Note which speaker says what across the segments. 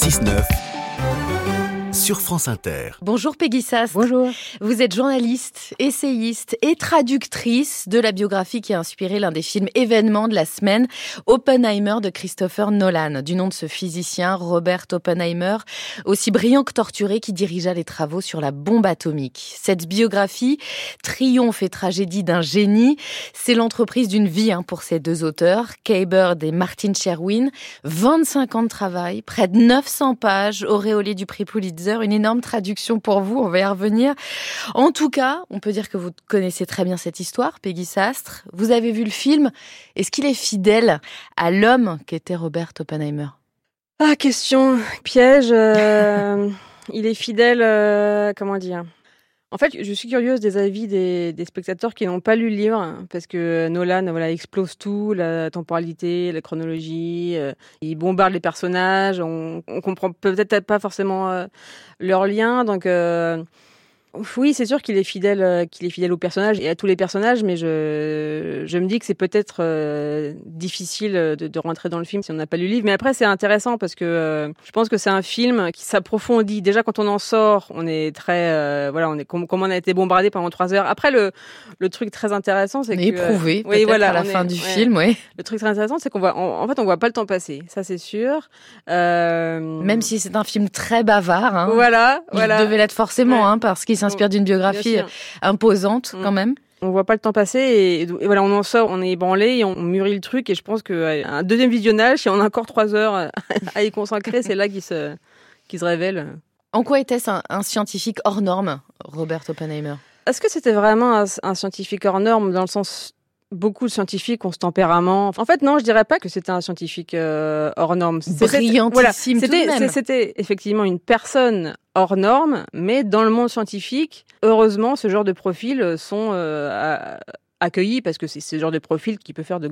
Speaker 1: 6-9 sur France Inter.
Speaker 2: Bonjour Peggy Sastre.
Speaker 3: Bonjour.
Speaker 2: Vous êtes journaliste, essayiste et traductrice de la biographie qui a inspiré l'un des films événements de la semaine, Oppenheimer de Christopher Nolan, du nom de ce physicien Robert Oppenheimer, aussi brillant que torturé qui dirigea les travaux sur la bombe atomique. Cette biographie, triomphe et tragédie d'un génie, c'est l'entreprise d'une vie hein, pour ces deux auteurs, Kay Bird et Martin Sherwin. 25 ans de travail, près de 900 pages, auréolées du prix Pulitzer une énorme traduction pour vous, on va y revenir. En tout cas, on peut dire que vous connaissez très bien cette histoire, Peggy Sastre. Vous avez vu le film. Est-ce qu'il est fidèle à l'homme qu'était Robert Oppenheimer?
Speaker 3: Ah, question piège. Euh, il est fidèle, euh, comment dire? En fait, je suis curieuse des avis des, spectateurs qui n'ont pas lu le livre, parce que Nolan voilà, explose tout, la temporalité, la chronologie, euh, il bombarde les personnages, on, on comprend peut-être pas forcément euh, leurs liens, donc euh, oui, c'est sûr qu'il est fidèle, euh, qu'il est fidèle au personnage et à tous les personnages, mais je, je me dis que c'est peut-être euh, difficile de, de, rentrer dans le film si on n'a pas lu le livre. Mais après, c'est intéressant parce que euh, je pense que c'est un film qui s'approfondit. Déjà, quand on en sort, on est très, voilà, on est comme, on a été bombardé pendant trois heures. Après, le, le truc très intéressant, c'est que
Speaker 2: éprouvé. oui, voilà, à la fin du film, oui.
Speaker 3: Le truc très intéressant, c'est qu'on voit, en, fait, on voit pas le temps passer. Ça, c'est sûr.
Speaker 2: Même si c'est un film très bavard. Hein,
Speaker 3: voilà,
Speaker 2: il
Speaker 3: voilà.
Speaker 2: devait l'être forcément, hein, parce qu'il s'inspire d'une biographie imposante quand mm. même.
Speaker 3: On voit pas le temps passer et, voilà, on en sort, on est ébranlé et on mûrit le truc et je pense qu'un deuxième visionnage, si on a encore trois heures à y consacrer, c'est là qu'il se, qu'il se révèle.
Speaker 2: En quoi était-ce un, scientifique hors norme, Robert Oppenheimer?
Speaker 3: Est-ce que c'était vraiment un, scientifique hors norme dans le sens beaucoup de scientifiques ont ce tempérament. En fait, non, je dirais pas que c'était un scientifique euh, hors norme.
Speaker 2: Brillantissime
Speaker 3: voilà, C'était effectivement une personne hors norme, mais dans le monde scientifique, heureusement, ce genre de profils sont euh, accueilli parce que c'est ce genre de profil qui peut faire de,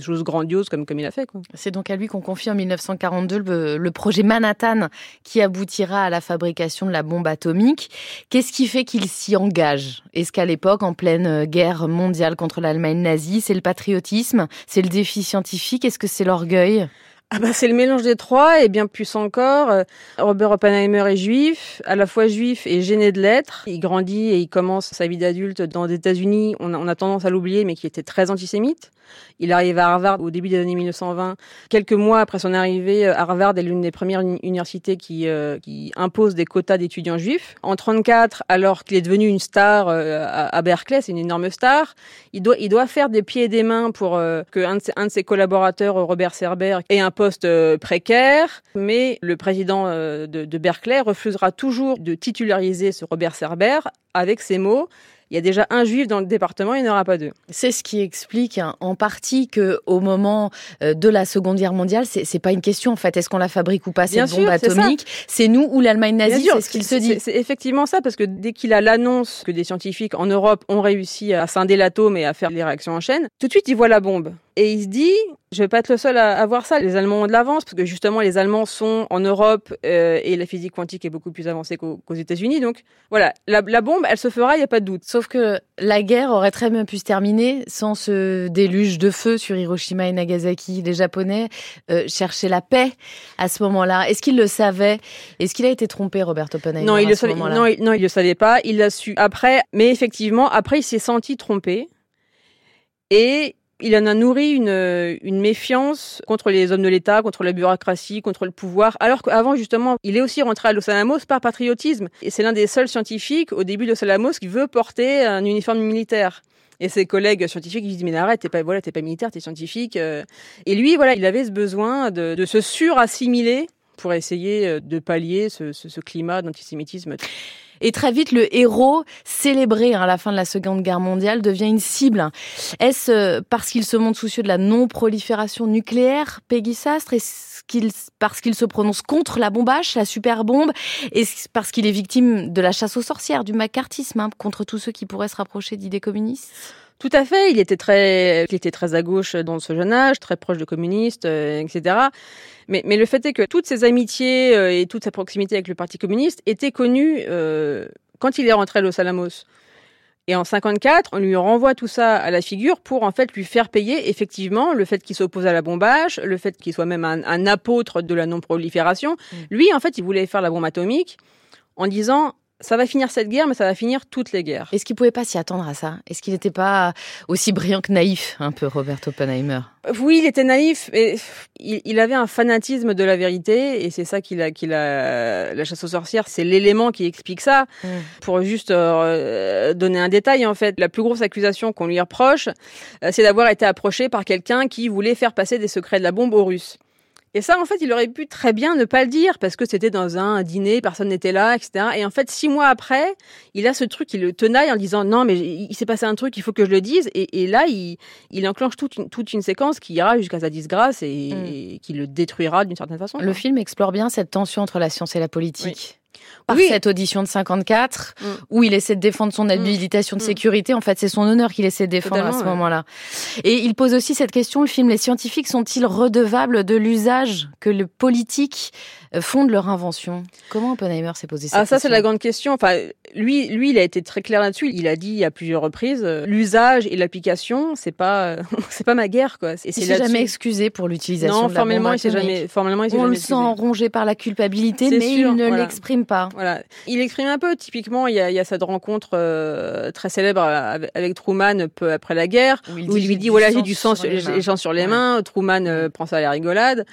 Speaker 3: choses grandioses comme, comme il a fait.
Speaker 2: C'est donc à lui qu'on confie en 1942 le, projet Manhattan qui aboutira à la fabrication de la bombe atomique. Qu'est-ce qui fait qu'il s'y engage? Est-ce qu'à l'époque, en pleine euh, guerre mondiale contre l'Allemagne nazie, c'est le patriotisme? C'est le défi scientifique? Est-ce que c'est l'orgueil?
Speaker 3: Ah bah c'est le mélange des trois et bien plus encore. Euh, Robert Oppenheimer est juif, à la fois juif et gêné de l'être. Il grandit et il commence sa vie d'adulte dans les États-Unis. On a, tendance à l'oublier, mais qui était très antisémite. Il arrive à Harvard au début des années 1920. Quelques mois après son arrivée, euh, Harvard est l'une des premières universités qui, euh, qui impose des quotas d'étudiants juifs. En 34, alors qu'il est devenu une star à, Berkeley, c'est une énorme star, il doit, il doit faire des pieds et des mains pour que un de, ses, de ses collaborateurs, Robert Serber, ait un poste euh, précaire, mais le président euh, de, de Berkeley refusera toujours de titulariser ce Robert Serber avec ces mots il y a déjà un juif dans le département, il n'y en aura pas deux.
Speaker 2: C'est ce qui explique hein, en partie que au moment euh, de la Seconde Guerre mondiale, c'est, c'est pas une question en fait, est-ce qu'on la fabrique ou pas cette bombe atomique? C'est nous ou l'Allemagne nazie, c'est ce qu'il se dit.
Speaker 3: C'est, effectivement ça, parce que dès qu'il a l'annonce que des scientifiques en Europe ont réussi à scinder l'atome et à faire les réactions en chaîne, tout de suite il voit la bombe. Et il se dit, je vais pas être le seul à, voir ça. Les Allemands ont de l'avance parce que justement les Allemands sont en Europe euh, et la physique quantique est beaucoup plus avancée qu'aux, États-Unis. Donc voilà, la, la bombe, elle se fera, il n'y a pas de doute.
Speaker 2: Sauf que la guerre aurait très bien pu se terminer sans ce déluge de feu sur Hiroshima et Nagasaki. Les Japonais euh, cherchaient la paix à ce moment-là. Est-ce qu'ils le savaient? Est-ce qu'il a été trompé, Robert Oppenheimer
Speaker 3: Non, il le savait. Non, il, non, il le savait pas. Il l'a su après, mais effectivement, après, il s'est senti trompé. Et il en a nourri une, une méfiance contre les hommes de l'État, contre la bureaucratie, contre le pouvoir, alors qu'avant, justement, il est aussi rentré à Los Alamos par patriotisme. Et c'est l'un des seuls scientifiques, au début de Los Alamos, qui veut porter un uniforme militaire. Et ses collègues scientifiques lui disent mais arrête t'es pas voilà t'es pas militaire t'es scientifique euh. et lui voilà il avait ce besoin de, de se surassimiler pour essayer euh, de pallier ce, ce, ce climat d'antisémitisme.
Speaker 2: Et très vite, le héros, célébré hein, à la fin de la Seconde Guerre mondiale, devient une cible. Est-ce euh, parce qu'il se montre soucieux de la non-prolifération nucléaire, Peggy Sastre? Est-ce parce qu'il se prononce contre la bombache, la super bombe Est-ce parce qu'il est victime de la chasse aux sorcières, du macartisme, hein, contre tous ceux qui pourraient se rapprocher d'idées communistes?
Speaker 3: Tout à fait, il était très, il était très à gauche dans ce jeune âge, très proche de communistes, euh, etc. Mais, mais, le fait est que toutes ses amitiés euh, et toute sa proximité avec le Parti communiste étaient connues euh, quand il est rentré à Los Alamos. Et en 54, on lui renvoie tout ça à la figure pour en fait lui faire payer effectivement le fait qu'il s'oppose à la bombage, le fait qu'il soit même un, apôtre de la non-prolifération. Mm. Lui, en fait, il voulait faire la bombe atomique en disant ça va finir cette guerre, mais ça va finir toutes les guerres.
Speaker 2: Est-ce qu'il pouvait pas s'y attendre à ça? Est-ce qu'il n'était pas aussi brillant que naïf, un peu, Robert Oppenheimer?
Speaker 3: Oui, il était naïf, et il, avait un fanatisme de la vérité, et c'est ça qu'il a, qu'il a. La chasse aux sorcières, c'est l'élément qui explique ça. Mm. Pour juste euh, donner un détail, en fait, la plus grosse accusation qu'on lui reproche, euh, c'est d'avoir été approché par quelqu'un qui voulait faire passer des secrets de la bombe aux Russes. Et ça, en fait, il aurait pu très bien ne pas le dire parce que c'était dans un dîner, personne n'était là, etc. Et en fait, six mois après, il a ce truc, il le tenaille en disant non, mais il s'est passé un truc, il faut que je le dise. Et, là, il, il, enclenche toute une, toute une séquence qui ira jusqu'à sa disgrâce et, mm. qui le détruira d'une certaine façon.
Speaker 2: Le film explore bien cette tension entre la science et la politique par cette audition de 54 mm. où il essaie de défendre son mm. habilitation de mm. sécurité. En fait, c'est son honneur qu'il essaie de défendre à ce moment-là. Et il pose aussi cette question, le film, les scientifiques sont-ils redevables de l'usage que le politique euh, font de leur invention Comment Oppenheimer s'est posé
Speaker 3: cette
Speaker 2: ah,
Speaker 3: ça, c'est la grande question. Enfin, lui, lui, il a été très clair là-dessus. Il a dit à plusieurs reprises, euh, l'usage et l'application, c'est pas, euh, c'est pas ma guerre, quoi.
Speaker 2: Et il s'est jamais excusé pour l'utilisation
Speaker 3: non,
Speaker 2: de
Speaker 3: la formellement,
Speaker 2: il s'est
Speaker 3: jamais, formellement, il s'est
Speaker 2: On
Speaker 3: le
Speaker 2: sent rongé par la culpabilité, mais il ne l'exprime pas.
Speaker 3: Voilà. Il exprime un peu. Typiquement, il y a, il y a cette rencontre euh, très célèbre avec Truman peu après la guerre, où il, lui dit voilà, j'ai du sang, sur les mains. Truman prend ça à la rigolade.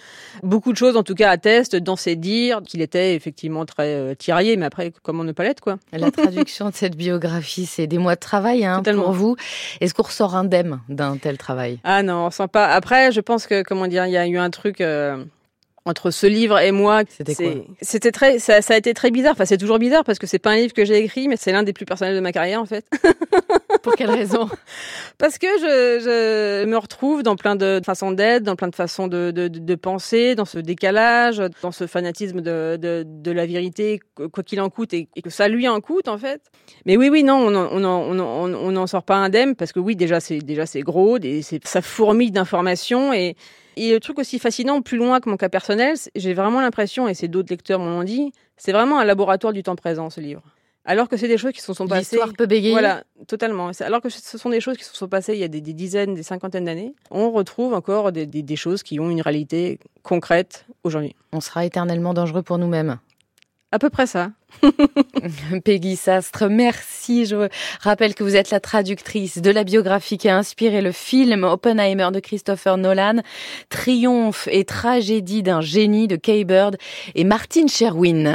Speaker 3: Beaucoup de choses, en tout cas, attestent dans ses dires qu'il était effectivement très tiraillé, mais après, comment ne pas l'être, quoi?
Speaker 2: La traduction de cette biographie, c'est des mois de travail hein, pour vous. Est-ce qu'on ressort indemne d'un tel travail?
Speaker 3: Ah non, on sent pas. Après, je pense que, comment dire, il y a eu un truc... Euh, entre ce livre et moi,
Speaker 2: c'était
Speaker 3: très, ça, a été très bizarre. Enfin, c'est toujours bizarre parce que c'est pas un livre que j'ai écrit, mais c'est l'un des plus personnels de ma carrière en fait.
Speaker 2: Pour quelle raison?
Speaker 3: Parce que je, me retrouve dans plein de façons d'être, dans plein de façons de, penser, dans ce décalage, dans ce fanatisme de, la vérité, quoi qu'il en coûte, et, que ça lui en coûte en fait. Mais oui, oui, non, on n'en on, sort pas indemne parce que oui, déjà c'est déjà c'est gros, ça fourmille d'informations et et le truc aussi fascinant, plus loin que mon cas personnel, j'ai vraiment l'impression, et c'est d'autres lecteurs m'ont dit, c'est vraiment un laboratoire du temps présent, ce livre. Alors que c'est des choses qui se sont passées.
Speaker 2: L'histoire peut bégayer.
Speaker 3: Voilà, totalement. Alors que ce sont des choses qui se sont passées il y a des, dizaines, des cinquantaines d'années. On retrouve encore des, des choses qui ont une réalité concrète aujourd'hui.
Speaker 2: On sera éternellement dangereux pour nous-mêmes.
Speaker 3: À peu près ça.
Speaker 2: Peggy Sastre, merci. Je rappelle que vous êtes la traductrice de la biographie qui a inspiré le film Oppenheimer de Christopher Nolan, Triomphe et tragédie d'un génie de Kay Bird et Martin Sherwin.